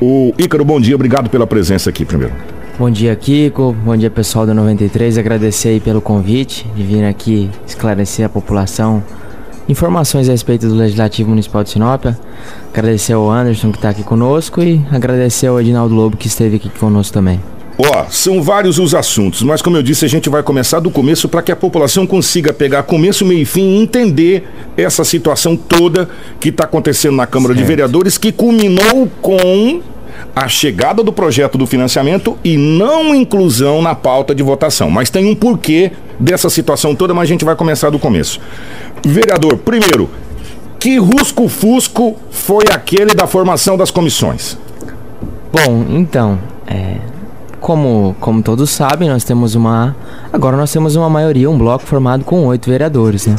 O Ícaro, bom dia, obrigado pela presença aqui primeiro. Bom dia, Kiko. Bom dia, pessoal do 93. Agradecer pelo convite de vir aqui esclarecer a população informações a respeito do Legislativo Municipal de Sinop. Agradecer ao Anderson que está aqui conosco e agradecer ao Edinaldo Lobo que esteve aqui conosco também. Ó, são vários os assuntos, mas como eu disse, a gente vai começar do começo para que a população consiga pegar começo, meio e fim e entender essa situação toda que está acontecendo na Câmara certo. de Vereadores, que culminou com a chegada do projeto do financiamento e não inclusão na pauta de votação. Mas tem um porquê dessa situação toda, mas a gente vai começar do começo. Vereador, primeiro, que rusco-fusco foi aquele da formação das comissões? Bom, então, é, como, como todos sabem, nós temos uma. Agora nós temos uma maioria, um bloco formado com oito vereadores, né?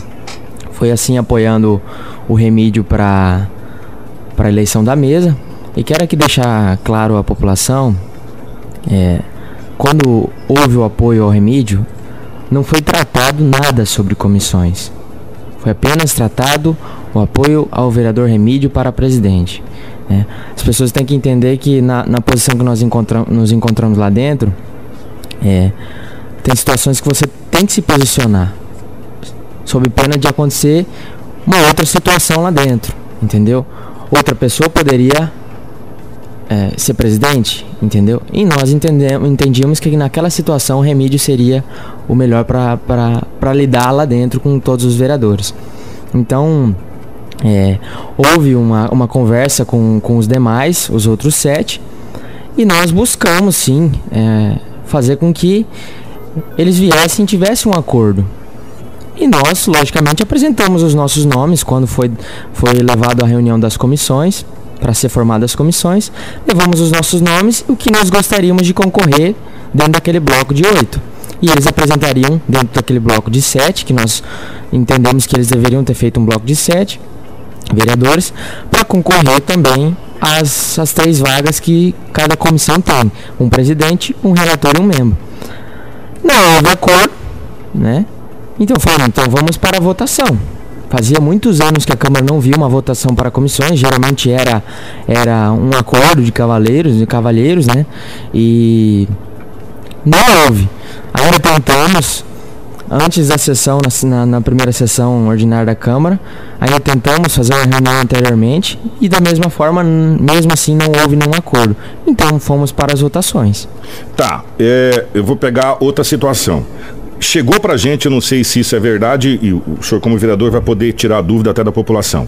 Foi assim apoiando o remídio para a eleição da mesa. E quero aqui deixar claro à população: é, quando houve o apoio ao remídio, não foi tratado nada sobre comissões. Foi apenas tratado o apoio ao vereador Remídio para presidente. Né? As pessoas têm que entender que na, na posição que nós encontramos, nos encontramos lá dentro, é, tem situações que você tem que se posicionar, sob pena de acontecer uma outra situação lá dentro, entendeu? Outra pessoa poderia é, ser presidente, entendeu? E nós entendemos, entendíamos que naquela situação o Remídio seria o melhor para lidar lá dentro com todos os vereadores. Então, é, houve uma, uma conversa com, com os demais, os outros sete, e nós buscamos sim é, fazer com que eles viessem e tivessem um acordo. E nós, logicamente, apresentamos os nossos nomes quando foi, foi levado à reunião das comissões para ser formadas as comissões, levamos os nossos nomes e o que nós gostaríamos de concorrer dentro daquele bloco de oito. E eles apresentariam dentro daquele bloco de sete, que nós entendemos que eles deveriam ter feito um bloco de sete vereadores, para concorrer também às, às três vagas que cada comissão tem: um presidente, um relator e um membro. Não houve acordo, né? Então falamos, então vamos para a votação. Fazia muitos anos que a Câmara não via uma votação para comissões, geralmente era, era um acordo de cavaleiros, de cavalheiros, né? E não houve. Ainda tentamos, antes da sessão, na, na, primeira sessão ordinária da Câmara, ainda tentamos fazer uma reunião anteriormente e da mesma forma, mesmo assim, não houve nenhum acordo. Então fomos para as votações. Tá, é, eu vou pegar outra situação. Chegou para a gente, eu não sei se isso é verdade, e o senhor, como vereador, vai poder tirar a dúvida até da população.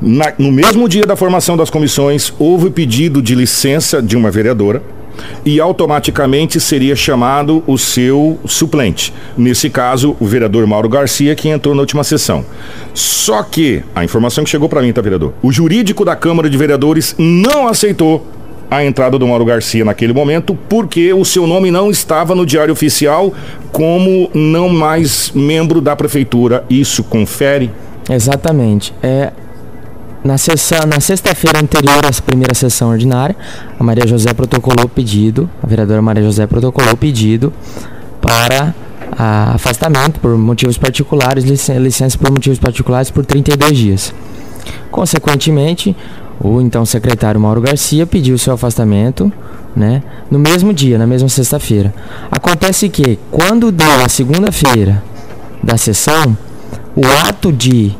Na, no mesmo dia da formação das comissões, houve pedido de licença de uma vereadora e automaticamente seria chamado o seu suplente. Nesse caso, o vereador Mauro Garcia, que entrou na última sessão. Só que, a informação que chegou para mim, tá, vereador? O jurídico da Câmara de Vereadores não aceitou a entrada do Mauro Garcia naquele momento, porque o seu nome não estava no Diário Oficial como não mais membro da prefeitura. Isso confere? Exatamente. É, na, sessão, na sexta-feira anterior à primeira sessão ordinária, a Maria José protocolou pedido, a vereadora Maria José protocolou pedido para afastamento por motivos particulares, licença por motivos particulares por 32 dias. Consequentemente, o então secretário Mauro Garcia pediu seu afastamento, né, no mesmo dia, na mesma sexta-feira. Acontece que quando deu a segunda-feira da sessão, o ato de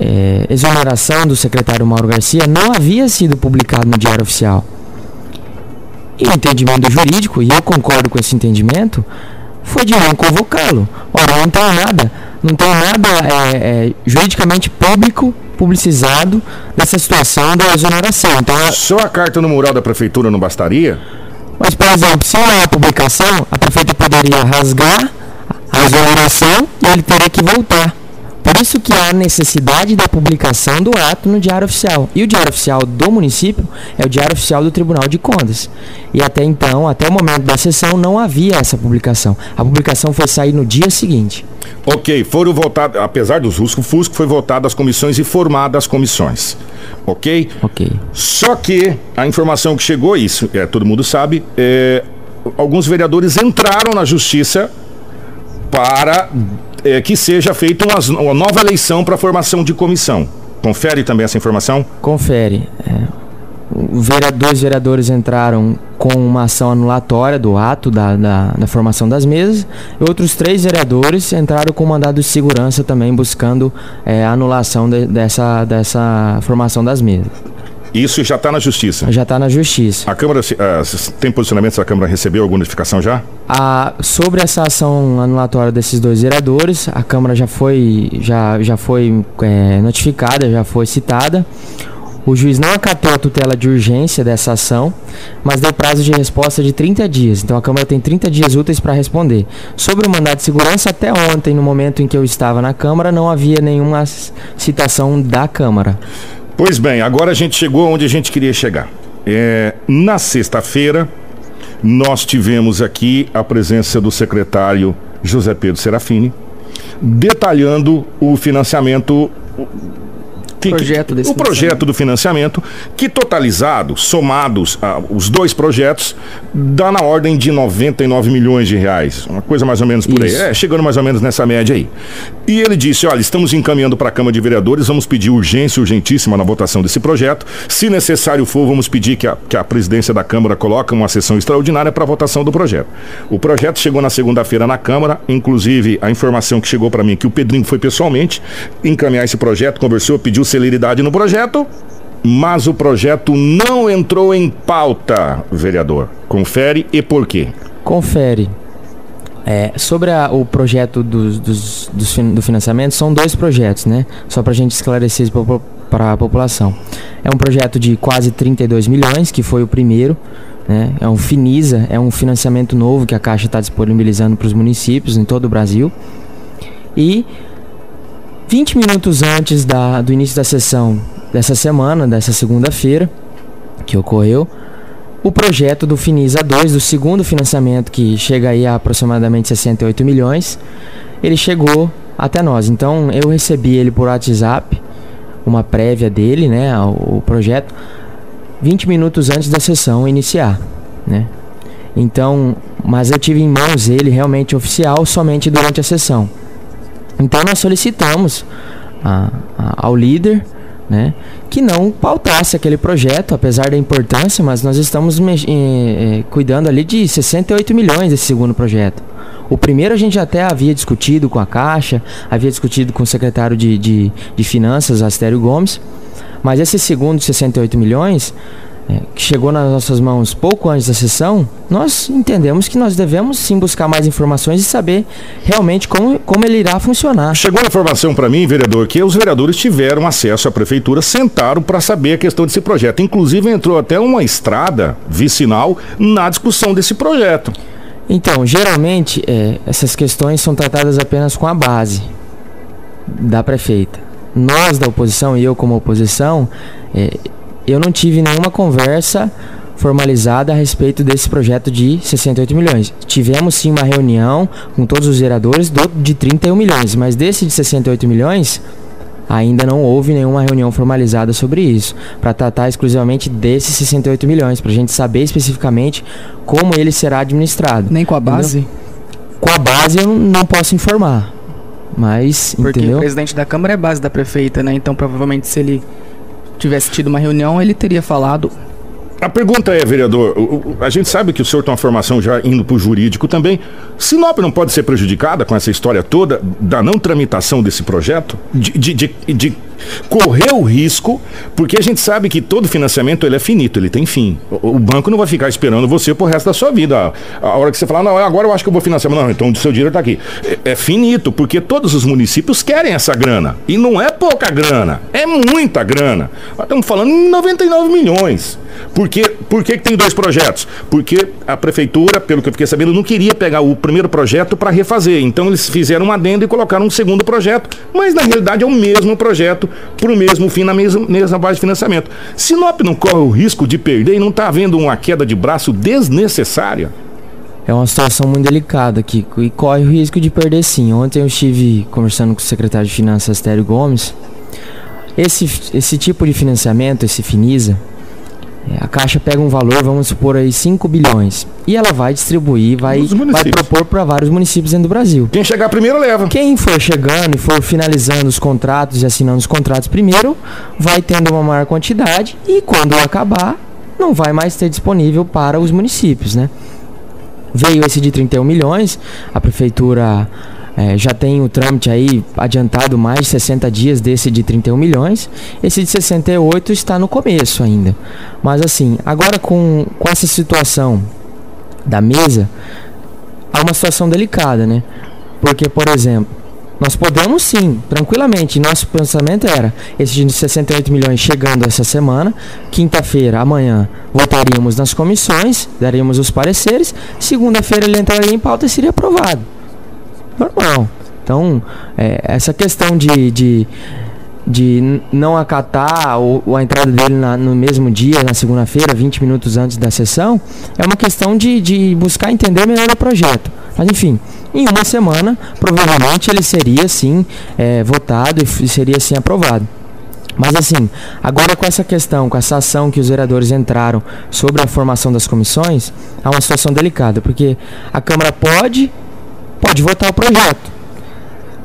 é, exoneração do secretário Mauro Garcia não havia sido publicado no Diário Oficial. E o entendimento jurídico, e eu concordo com esse entendimento, foi de não convocá-lo. Ora, não tem nada, não tem nada é, é, juridicamente público publicizado nessa situação da exoneração. Então, Só a carta no mural da prefeitura não bastaria? Mas, por exemplo, se não há publicação, a prefeita poderia rasgar a exoneração e ele teria que voltar. Por isso que há necessidade da publicação do ato no Diário Oficial. E o Diário Oficial do município é o Diário Oficial do Tribunal de Contas. E até então, até o momento da sessão, não havia essa publicação. A publicação foi sair no dia seguinte. Ok, foram votados, apesar dos ruscos fusco, foi votado as comissões e formadas as comissões. Ok? Ok. Só que a informação que chegou, isso é, todo mundo sabe, é, alguns vereadores entraram na justiça para é, que seja feita uma, uma nova eleição para formação de comissão. Confere também essa informação? Confere. É. dois vereadores entraram com uma ação anulatória do ato da, da, da, formação das mesas e outros três vereadores entraram com mandado de segurança também buscando é, anulação de, dessa, dessa formação das mesas. Isso já está na justiça? Já está na justiça. A Câmara uh, tem posicionamento se a Câmara recebeu alguma notificação já? A, sobre essa ação anulatória desses dois vereadores, a Câmara já foi, já, já foi é, notificada, já foi citada. O juiz não acatou a tutela de urgência dessa ação, mas deu prazo de resposta de 30 dias. Então a Câmara tem 30 dias úteis para responder. Sobre o mandado de segurança, até ontem, no momento em que eu estava na Câmara, não havia nenhuma citação da Câmara. Pois bem, agora a gente chegou onde a gente queria chegar. É, na sexta-feira, nós tivemos aqui a presença do secretário José Pedro Serafini, detalhando o financiamento que, projeto o projeto do financiamento, que totalizado, somados ah, os dois projetos, dá na ordem de 99 milhões de reais. Uma coisa mais ou menos por Isso. aí. É, chegando mais ou menos nessa média aí. E ele disse: olha, estamos encaminhando para a Câmara de Vereadores, vamos pedir urgência urgentíssima na votação desse projeto. Se necessário for, vamos pedir que a, que a presidência da Câmara coloque uma sessão extraordinária para a votação do projeto. O projeto chegou na segunda-feira na Câmara, inclusive a informação que chegou para mim é que o Pedrinho foi pessoalmente encaminhar esse projeto, conversou, pediu celeridade no projeto, mas o projeto não entrou em pauta, vereador. Confere e por quê? Confere. É, sobre a, o projeto dos, dos, dos, do financiamento, são dois projetos, né? Só para a gente esclarecer para a população. É um projeto de quase 32 milhões, que foi o primeiro. Né? É um Finisa, é um financiamento novo que a Caixa está disponibilizando para os municípios em todo o Brasil. E 20 minutos antes da, do início da sessão dessa semana, dessa segunda-feira, que ocorreu, o projeto do Finisa 2, do segundo financiamento, que chega aí a aproximadamente 68 milhões, ele chegou até nós. Então eu recebi ele por WhatsApp, uma prévia dele, né, o projeto, 20 minutos antes da sessão iniciar, né? Então, mas eu tive em mãos ele realmente oficial somente durante a sessão. Então nós solicitamos a, a, ao líder né, que não pautasse aquele projeto, apesar da importância, mas nós estamos eh, eh, cuidando ali de 68 milhões desse segundo projeto. O primeiro a gente até havia discutido com a Caixa, havia discutido com o secretário de, de, de Finanças, Astério Gomes, mas esse segundo, 68 milhões, que chegou nas nossas mãos pouco antes da sessão, nós entendemos que nós devemos sim buscar mais informações e saber realmente como, como ele irá funcionar. Chegou a informação para mim, vereador, que os vereadores tiveram acesso à prefeitura, sentaram para saber a questão desse projeto. Inclusive entrou até uma estrada vicinal na discussão desse projeto. Então, geralmente, é, essas questões são tratadas apenas com a base da prefeita. Nós da oposição e eu como oposição, é, eu não tive nenhuma conversa formalizada a respeito desse projeto de 68 milhões. Tivemos sim uma reunião com todos os vereadores do, de 31 milhões, mas desse de 68 milhões ainda não houve nenhuma reunião formalizada sobre isso, para tratar exclusivamente desses 68 milhões, para a gente saber especificamente como ele será administrado. Nem com a base? Entendeu? Com a base eu não posso informar, mas Porque entendeu? o presidente da Câmara é base da prefeita, né? Então provavelmente se ele tivesse tido uma reunião, ele teria falado. A pergunta é, vereador, a gente sabe que o senhor tem uma formação já indo para o jurídico também. Sinop não pode ser prejudicada com essa história toda da não tramitação desse projeto? De, de, de, de correr o risco, porque a gente sabe que todo financiamento ele é finito, ele tem fim. O, o banco não vai ficar esperando você pro resto da sua vida. A, a hora que você falar, não, agora eu acho que eu vou financiar. Não, então o seu dinheiro está aqui. É, é finito, porque todos os municípios querem essa grana. E não é pouca grana, é muita grana. Nós estamos falando em 99 milhões. Por, que, por que, que tem dois projetos? Porque a prefeitura, pelo que eu fiquei sabendo, não queria pegar o primeiro projeto para refazer. Então eles fizeram um adendo e colocaram um segundo projeto, mas na realidade é o mesmo projeto para o mesmo fim, na mesma, mesma base de financiamento. Sinop não corre o risco de perder e não está havendo uma queda de braço desnecessária? É uma situação muito delicada, Kiko, e corre o risco de perder sim. Ontem eu estive conversando com o secretário de Finanças, Tério Gomes. Esse, esse tipo de financiamento, esse FINISA, a Caixa pega um valor, vamos supor aí 5 bilhões, e ela vai distribuir, vai, vai propor para vários municípios dentro do Brasil. Quem chegar primeiro leva. Quem for chegando e for finalizando os contratos e assinando os contratos primeiro, vai tendo uma maior quantidade e quando acabar, não vai mais ter disponível para os municípios, né? Veio esse de 31 milhões, a prefeitura eh, já tem o trâmite aí adiantado mais de 60 dias desse de 31 milhões. Esse de 68 está no começo ainda. Mas assim, agora com, com essa situação da mesa, há uma situação delicada, né? Porque, por exemplo, nós podemos sim, tranquilamente, nosso pensamento era esse de 68 milhões chegando essa semana, quinta-feira, amanhã, votaríamos nas comissões, daríamos os pareceres, segunda-feira ele entraria em pauta e seria aprovado. Normal. Então, é, essa questão de, de, de não acatar o, o- a entrada dele na- no mesmo dia, na segunda-feira, 20 minutos antes da sessão, é uma questão de, de buscar entender melhor o projeto. Mas enfim, em uma semana, provavelmente ele seria sim é, votado e seria sim aprovado. Mas assim, agora com essa questão, com essa ação que os vereadores entraram sobre a formação das comissões, há uma situação delicada, porque a Câmara pode, pode votar o projeto.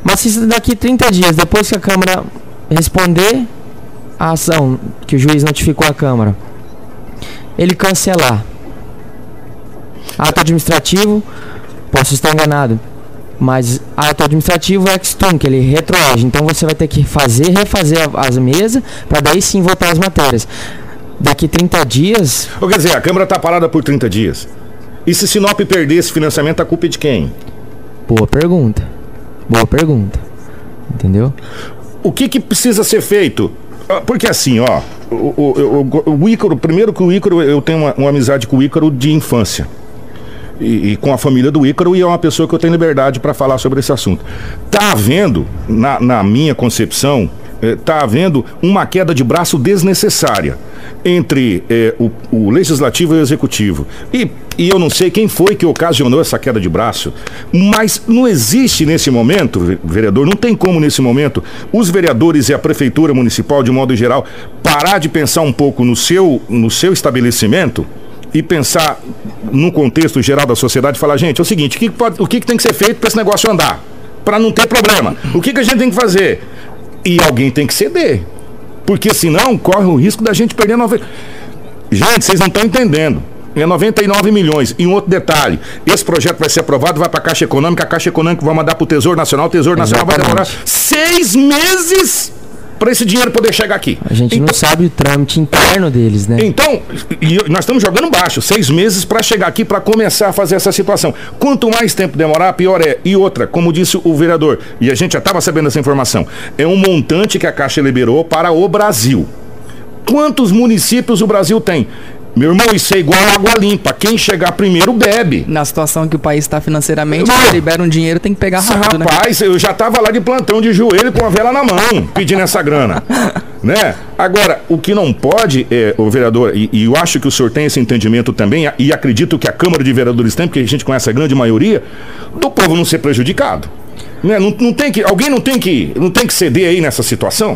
Mas se daqui 30 dias, depois que a Câmara responder a ação que o juiz notificou à Câmara, ele cancelar ato administrativo, posso estar enganado, mas ato administrativo é que ele retroage. Então você vai ter que fazer, refazer a- as mesas, para daí sim votar as matérias. Daqui 30 dias, Ou quer dizer, a Câmara está parada por 30 dias. E se Sinop perder esse financiamento, a culpa é de quem? Boa pergunta. Boa pergunta. Entendeu? O que, que precisa ser feito? Ah, Porque assim, ó, o, o, o, o Ícaro, primeiro que o Ícaro, eu tenho uma, uma amizade com o Ícaro de infância. E, e com a família do Ícaro, e é uma pessoa que eu tenho liberdade para falar sobre esse assunto. Tá havendo, na, na minha concepção, eh, tá havendo uma queda de braço desnecessária entre eh, o, o legislativo e o executivo. E, e eu não sei quem foi que ocasionou essa queda de braço, mas não existe nesse momento, ve- vereador, não tem como nesse momento os vereadores e a prefeitura municipal, de modo geral, parar de pensar um pouco no seu, no seu estabelecimento e pensar no contexto geral da sociedade e falar, gente, é o seguinte, o que, pode- o que tem que ser feito para esse negócio andar? Para não ter problema. O que, que a gente tem que fazer? E alguém tem que ceder. Porque senão corre o risco da gente perder nove... Gente, vocês não estão entendendo. É 99 milhões. E um outro detalhe: esse projeto vai ser aprovado, vai para a Caixa Econômica, a Caixa Econômica vai mandar para o Tesouro Nacional, o Tesouro Nacional vai demorar Exatamente. seis meses para esse dinheiro poder chegar aqui. A gente Então- não sabe o trâmite interno deles, né? então, nós estamos jogando baixo, seis meses para chegar aqui para começar a fazer essa situação. Quanto mais tempo demorar, pior é. E outra, como disse o vereador, e a gente já estava sabendo essa informação, é um montante que a Caixa liberou para o Brasil. Quantos municípios o Brasil tem? Meu irmão, isso é igual água limpa. Quem chegar primeiro bebe. Na situação que o país está financeiramente, Não. libera um dinheiro, tem que pegar rápido, né? Rapaz, eu já tava lá de plantão de joelho com a vela na mão, pedindo essa grana. né? Agora, o que não pode, é, o vereador, e, e eu acho que o senhor tem esse entendimento também, e acredito que a Câmara de Vereadores tem, porque a gente conhece a grande maioria, do povo não ser prejudicado. Né? Não, não tem que, alguém não tem que, não tem que ceder aí nessa situação?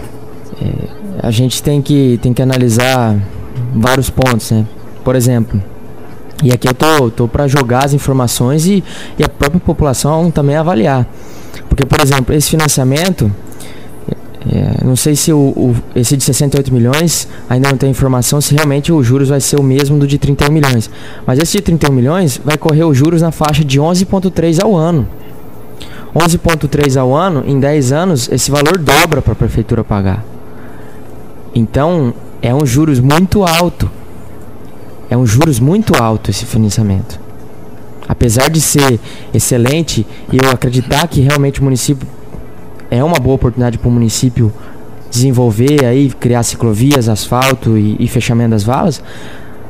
A gente tem que, tem que analisar vários pontos, né? Por exemplo, e aqui eu tô, tô para jogar as informações e, e a própria população também avaliar. Porque, por exemplo, esse financiamento, é, não sei se o, o- esse de 68 milhões, ainda não tem informação se realmente os juros vai ser o mesmo do de 31 milhões. Mas esse de 31 milhões vai correr os juros na faixa de 11,3 ao ano. 11,3 ao ano, em 10 anos, esse valor dobra para a prefeitura pagar. Então, é um juros muito alto. É um juros muito alto esse financiamento. Apesar de ser excelente e eu acreditar que realmente o município é uma boa oportunidade para o município desenvolver aí, criar ciclovias, asfalto e, e fechamento das valas,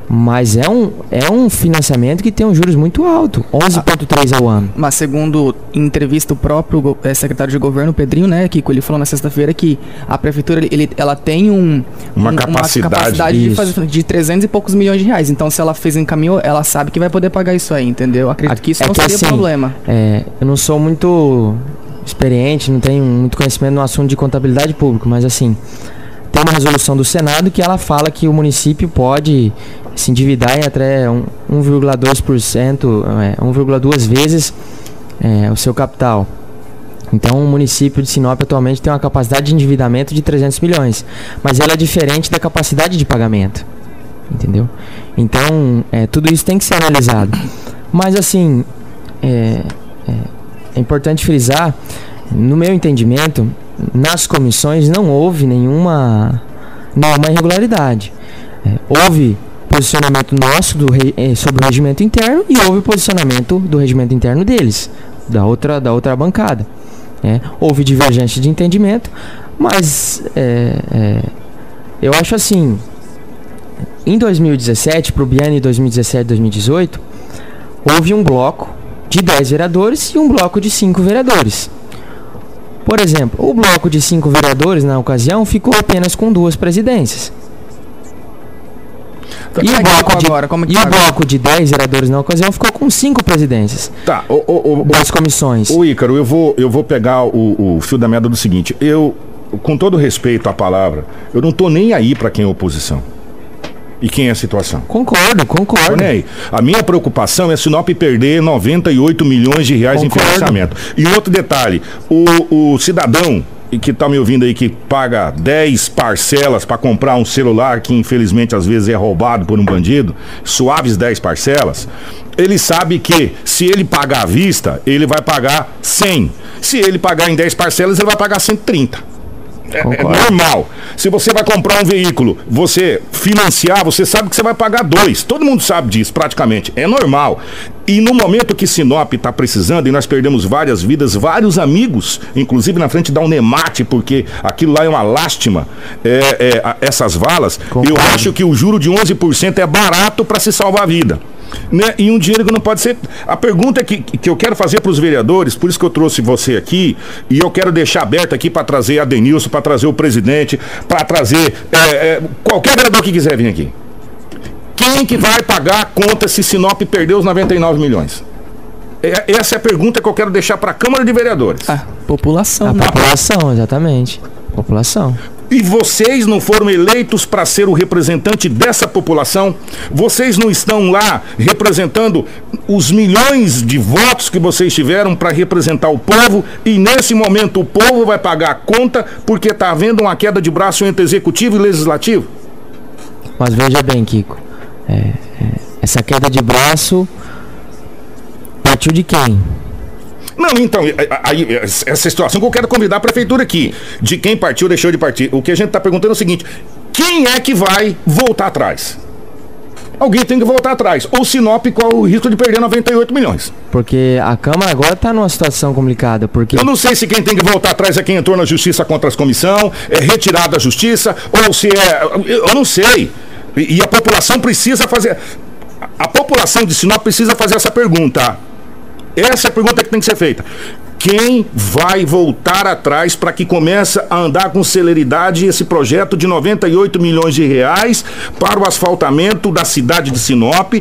mas é um, é um financiamento que tem um juros muito alto, 11,3 ao ano. Mas segundo entrevista o próprio eh, secretário de governo, Pedrinho, né, Kiko, ele falou na sexta-feira que a prefeitura ele, ela tem um, Uma um- capacidade. de Isso. fazer de 300 e poucos milhões de reais. Então se ela fez em caminho, ela sabe que vai poder pagar isso aí, entendeu? Acredito que isso É não que seria assim, problema. É, eu não sou muito experiente, não tenho muito conhecimento no assunto de contabilidade pública, mas assim, tem uma resolução do Senado que ela fala que o município pode se endividar em até 1,2%, é, 1,2 vezes é, o seu capital. Então, o município de Sinop atualmente tem uma capacidade de endividamento de 300 milhões, mas ela é diferente da capacidade de pagamento, entendeu? Então, é, tudo isso tem que ser analisado. Mas, assim, é, é, é importante frisar, no meu entendimento, nas comissões não houve nenhuma, nenhuma irregularidade. É, houve posicionamento nosso do, é, sobre o regimento interno e houve posicionamento do regimento interno deles, da outra, da outra bancada. É, houve divergência de entendimento, mas é, é, eu acho assim: em 2017, para o biênio 2017-2018, houve um bloco de 10 vereadores e um bloco de 5 vereadores. Por exemplo, o bloco de 5 vereadores, na ocasião, ficou apenas com duas presidências. Tá. E, o bloco, de, agora, e tá o bloco de 10 vereadores na ocasião ficou com 5 presidências. Tá, o, o, o, das comissões. O Ícaro, eu vou, eu vou pegar o, o fio da meada do seguinte. Eu, com todo respeito à palavra, eu não tô nem aí para quem é oposição. E quem é a situação? Concordo, concordo. Aí. A minha preocupação é Sinop perder 98 milhões de reais concordo. em financiamento. E outro detalhe, o, o cidadão e que está me ouvindo aí que paga 10 parcelas para comprar um celular que infelizmente às vezes é roubado por um bandido, suaves 10 parcelas, ele sabe que se ele pagar à vista, ele vai pagar 100. Se ele pagar em 10 parcelas, ele vai pagar 130. É, é, normal. Se você vai comprar um veículo, você financiar, você sabe que você vai pagar dois. Todo mundo sabe disso, praticamente. É normal. E no momento que Sinop está precisando, e nós perdemos várias vidas, vários amigos, inclusive na frente da Unemate, porque aquilo lá é uma lástima, é, é, essas valas, Concordo. eu acho que o juro de 11% é barato para se salvar a vida né? E um dinheiro que não pode ser. A pergunta que, que eu quero fazer para os vereadores, por isso que eu trouxe você aqui, e eu quero deixar aberto aqui para trazer a Denilson, para trazer o presidente, para trazer é, é, qualquer vereador que quiser vir aqui. Quem que vai pagar a conta se Sinop perdeu os 99 milhões? É, essa é a pergunta que eu quero deixar para a Câmara de Vereadores. A população. A né? população, exatamente. População e vocês não foram eleitos para ser o representante dessa população, vocês não estão lá representando os milhões de votos que vocês tiveram para representar o povo, e nesse momento o povo vai pagar a conta porque está havendo uma queda de braço entre executivo e legislativo? Mas veja bem, Kiko, é, é, essa queda de braço partiu de quem? Não, então, aí, essa situação que eu quero convidar a prefeitura aqui, de quem partiu, deixou de partir. O que a gente está perguntando é o seguinte: quem é que vai voltar atrás? Alguém tem que voltar atrás. Ou Sinop, qual o risco de perder 98 milhões? Porque a Câmara agora está numa situação complicada. Porque... Eu não sei se quem tem que voltar atrás é quem entrou na justiça contra as comissão, é retirado da justiça, ou se é. Eu não sei. E, e a população precisa fazer. A população de Sinop precisa fazer essa pergunta. Essa é a pergunta que tem que ser feita. Quem vai voltar atrás para que comece a andar com celeridade esse projeto de 98 milhões de reais para o asfaltamento da cidade de Sinop,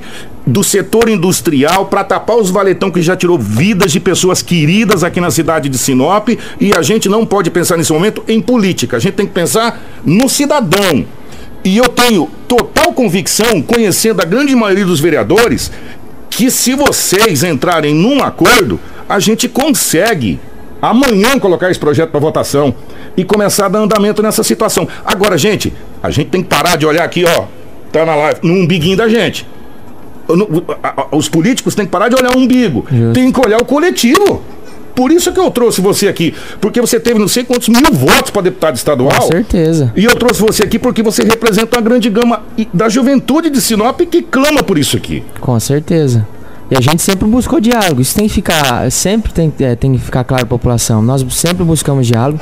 do setor industrial, para tapar os valetão que já tirou vidas de pessoas queridas aqui na cidade de Sinop? E a gente não pode pensar nesse momento em política, a gente tem que pensar no cidadão. E eu tenho total convicção, conhecendo a grande maioria dos vereadores, que se vocês entrarem num acordo, a gente consegue amanhã colocar esse projeto para votação e começar a dar andamento nessa situação. Agora, gente, a gente tem que parar de olhar aqui, ó, tá na live, no umbiguinho da gente. Os políticos têm que parar de olhar o umbigo, Justo. tem que olhar o coletivo. Por isso que eu trouxe você aqui, porque você teve não sei quantos mil votos para deputado estadual. Com certeza. E eu trouxe você aqui porque você representa uma grande gama da juventude de Sinop que clama por isso aqui. Com certeza. E a gente sempre buscou diálogo. Isso tem que ficar, sempre tem, é, tem que ficar claro para a população. Nós sempre buscamos diálogo.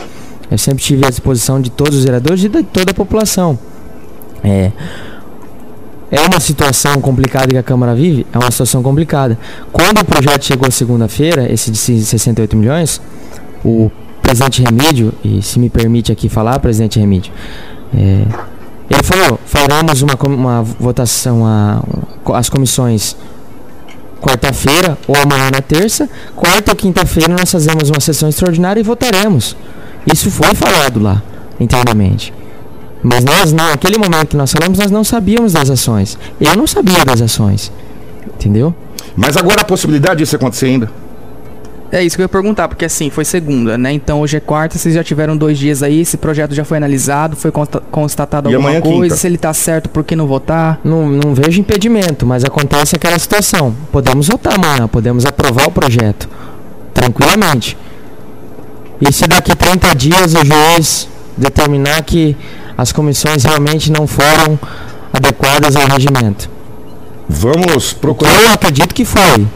Eu sempre tive à disposição de todos os vereadores e de toda a população. É, é uma situação complicada que a Câmara vive, é uma situação complicada. Quando o projeto chegou segunda-feira, esse de 68 milhões, o presidente Remídio, e se me permite aqui falar, presidente Remídio, é, ele falou: faremos uma, uma votação, a, as comissões quarta-feira ou amanhã na terça. Quarta ou quinta-feira nós fazemos uma sessão extraordinária e votaremos. Isso foi falado lá, internamente. Mas nós, naquele momento que nós falamos, nós não sabíamos das ações. Eu não sabia das ações. Entendeu? Mas agora a possibilidade disso acontecer ainda? É isso que eu ia perguntar, porque assim, foi segunda, né? Então hoje é quarta, vocês já tiveram dois dias aí, esse projeto já foi analisado, foi consta constatado E alguma é coisa, quinta. se ele tá certo, por que não votar? Não, não vejo impedimento, mas acontece aquela situação. Podemos votar amanhã, podemos aprovar o projeto. Tranquilamente. E se daqui 30 dias o juiz determinar que as comissões realmente não foram adequadas ao regimento? Vamos procurar, eu acredito que foi.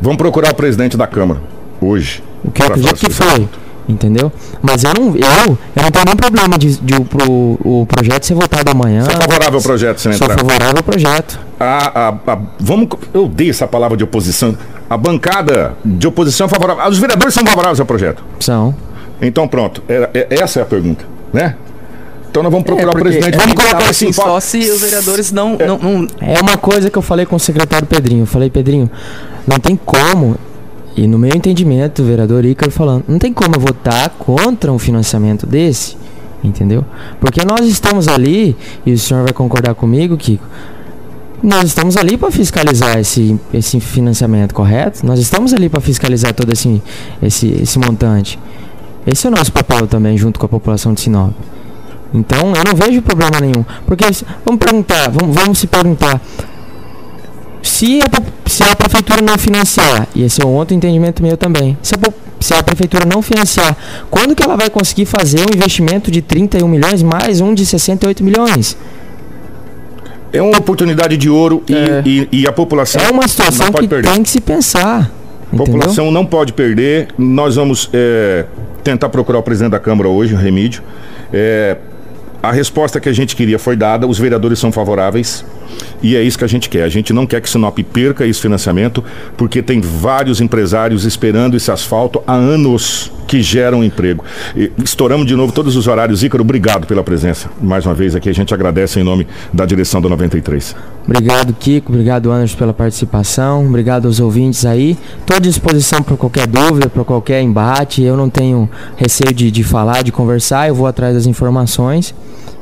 vamos procurar o presidente da Câmara hoje. O que eu acredito que foi. Entendeu? Mas eu não, eu, eu não tenho nenhum problema de, de o, pro, o projeto ser votado amanhã. É favorável ao projeto, sem Sou favorável ao projeto. A, a, a- vamos, eu odeio essa palavra de oposição. A bancada de oposição é favorável. Os vereadores são favoráveis ao projeto. São. Então pronto, é- é- essa é a pergunta, né? Então nós vamos procurar o porque presidente. é Vamos colocar assim, assim, só se os vereadores não, não, não- É uma coisa que eu falei com o secretário Pedrinho. Eu falei, Pedrinho, não tem como, e no meu entendimento, o vereador Ícaro falando, não tem como eu votar contra um financiamento desse, entendeu? Porque nós estamos ali, e o senhor vai concordar comigo, Kiko, nós estamos ali para fiscalizar esse, esse financiamento, correto? Nós estamos ali para fiscalizar todo esse, esse, esse montante. Esse é o nosso papel também, junto com a população de Sinop. Então eu não vejo problema nenhum. Porque vamos perguntar, vamos, vamos se perguntar. Se a, se a prefeitura não financiar, e esse é um outro entendimento meu também, se a, se a prefeitura não financiar, quando que ela vai conseguir fazer um investimento de 31 milhões mais um de 68 milhões? É uma oportunidade de ouro e, É. e- e a população É uma situação não pode que perder. tem que se pensar. A Entendeu? população não pode perder. Nós vamos é, tentar procurar o presidente da Câmara hoje, o Remídio. É, a resposta que a gente queria foi dada, os vereadores são favoráveis e é isso que a gente quer. A gente não quer que Sinop perca esse financiamento, porque tem vários empresários esperando esse asfalto há anos que geram emprego. E estouramos de novo todos os horários. Ícaro, obrigado pela presença. Mais uma vez aqui, a gente agradece em nome da direção do 93. Obrigado, Kiko. Obrigado, Anderson, pela participação. Obrigado aos ouvintes aí. Estou à disposição para qualquer dúvida, para qualquer embate. Eu não tenho receio de, de falar, de conversar. Eu vou atrás das informações.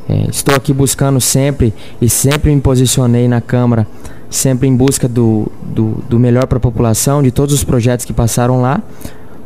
É, estou aqui buscando sempre e sempre me posicionei na Câmara, sempre em busca do, do, do melhor para a população, de todos os projetos que passaram lá.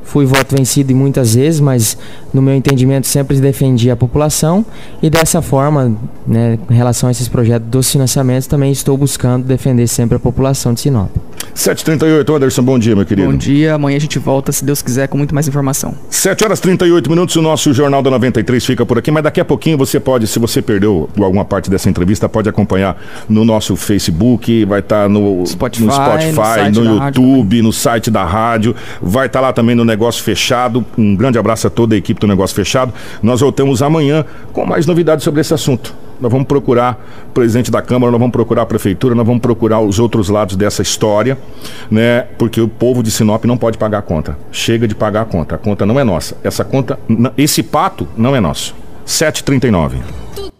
Fui voto vencido muitas vezes, mas no meu entendimento sempre defendi a população e dessa forma, né, em relação a esses projetos dos financiamentos, também estou buscando defender sempre a população de Sinop. 7h38, Anderson, bom dia, meu querido. Bom dia, amanhã a gente volta, se Deus quiser, com muito mais informação. 7 horas e 38 minutos, o nosso Jornal da 93 fica por aqui, mas daqui a pouquinho você pode, se você perdeu alguma parte dessa entrevista, pode acompanhar no nosso Facebook, vai estar no Spotify, no, no Spotify, no, rádio YouTube, no site da rádio, vai estar lá também no Negócio Fechado. Um grande abraço a toda a equipe do Negócio Fechado. Nós voltamos amanhã com mais novidades sobre esse assunto. Nós vamos procurar o presidente da Câmara, nós vamos procurar a prefeitura, nós vamos procurar os outros lados dessa história, né? Porque o povo de Sinop não pode pagar a conta. Chega de pagar a conta. A conta não é nossa. Essa conta, esse pato não é nosso. 739.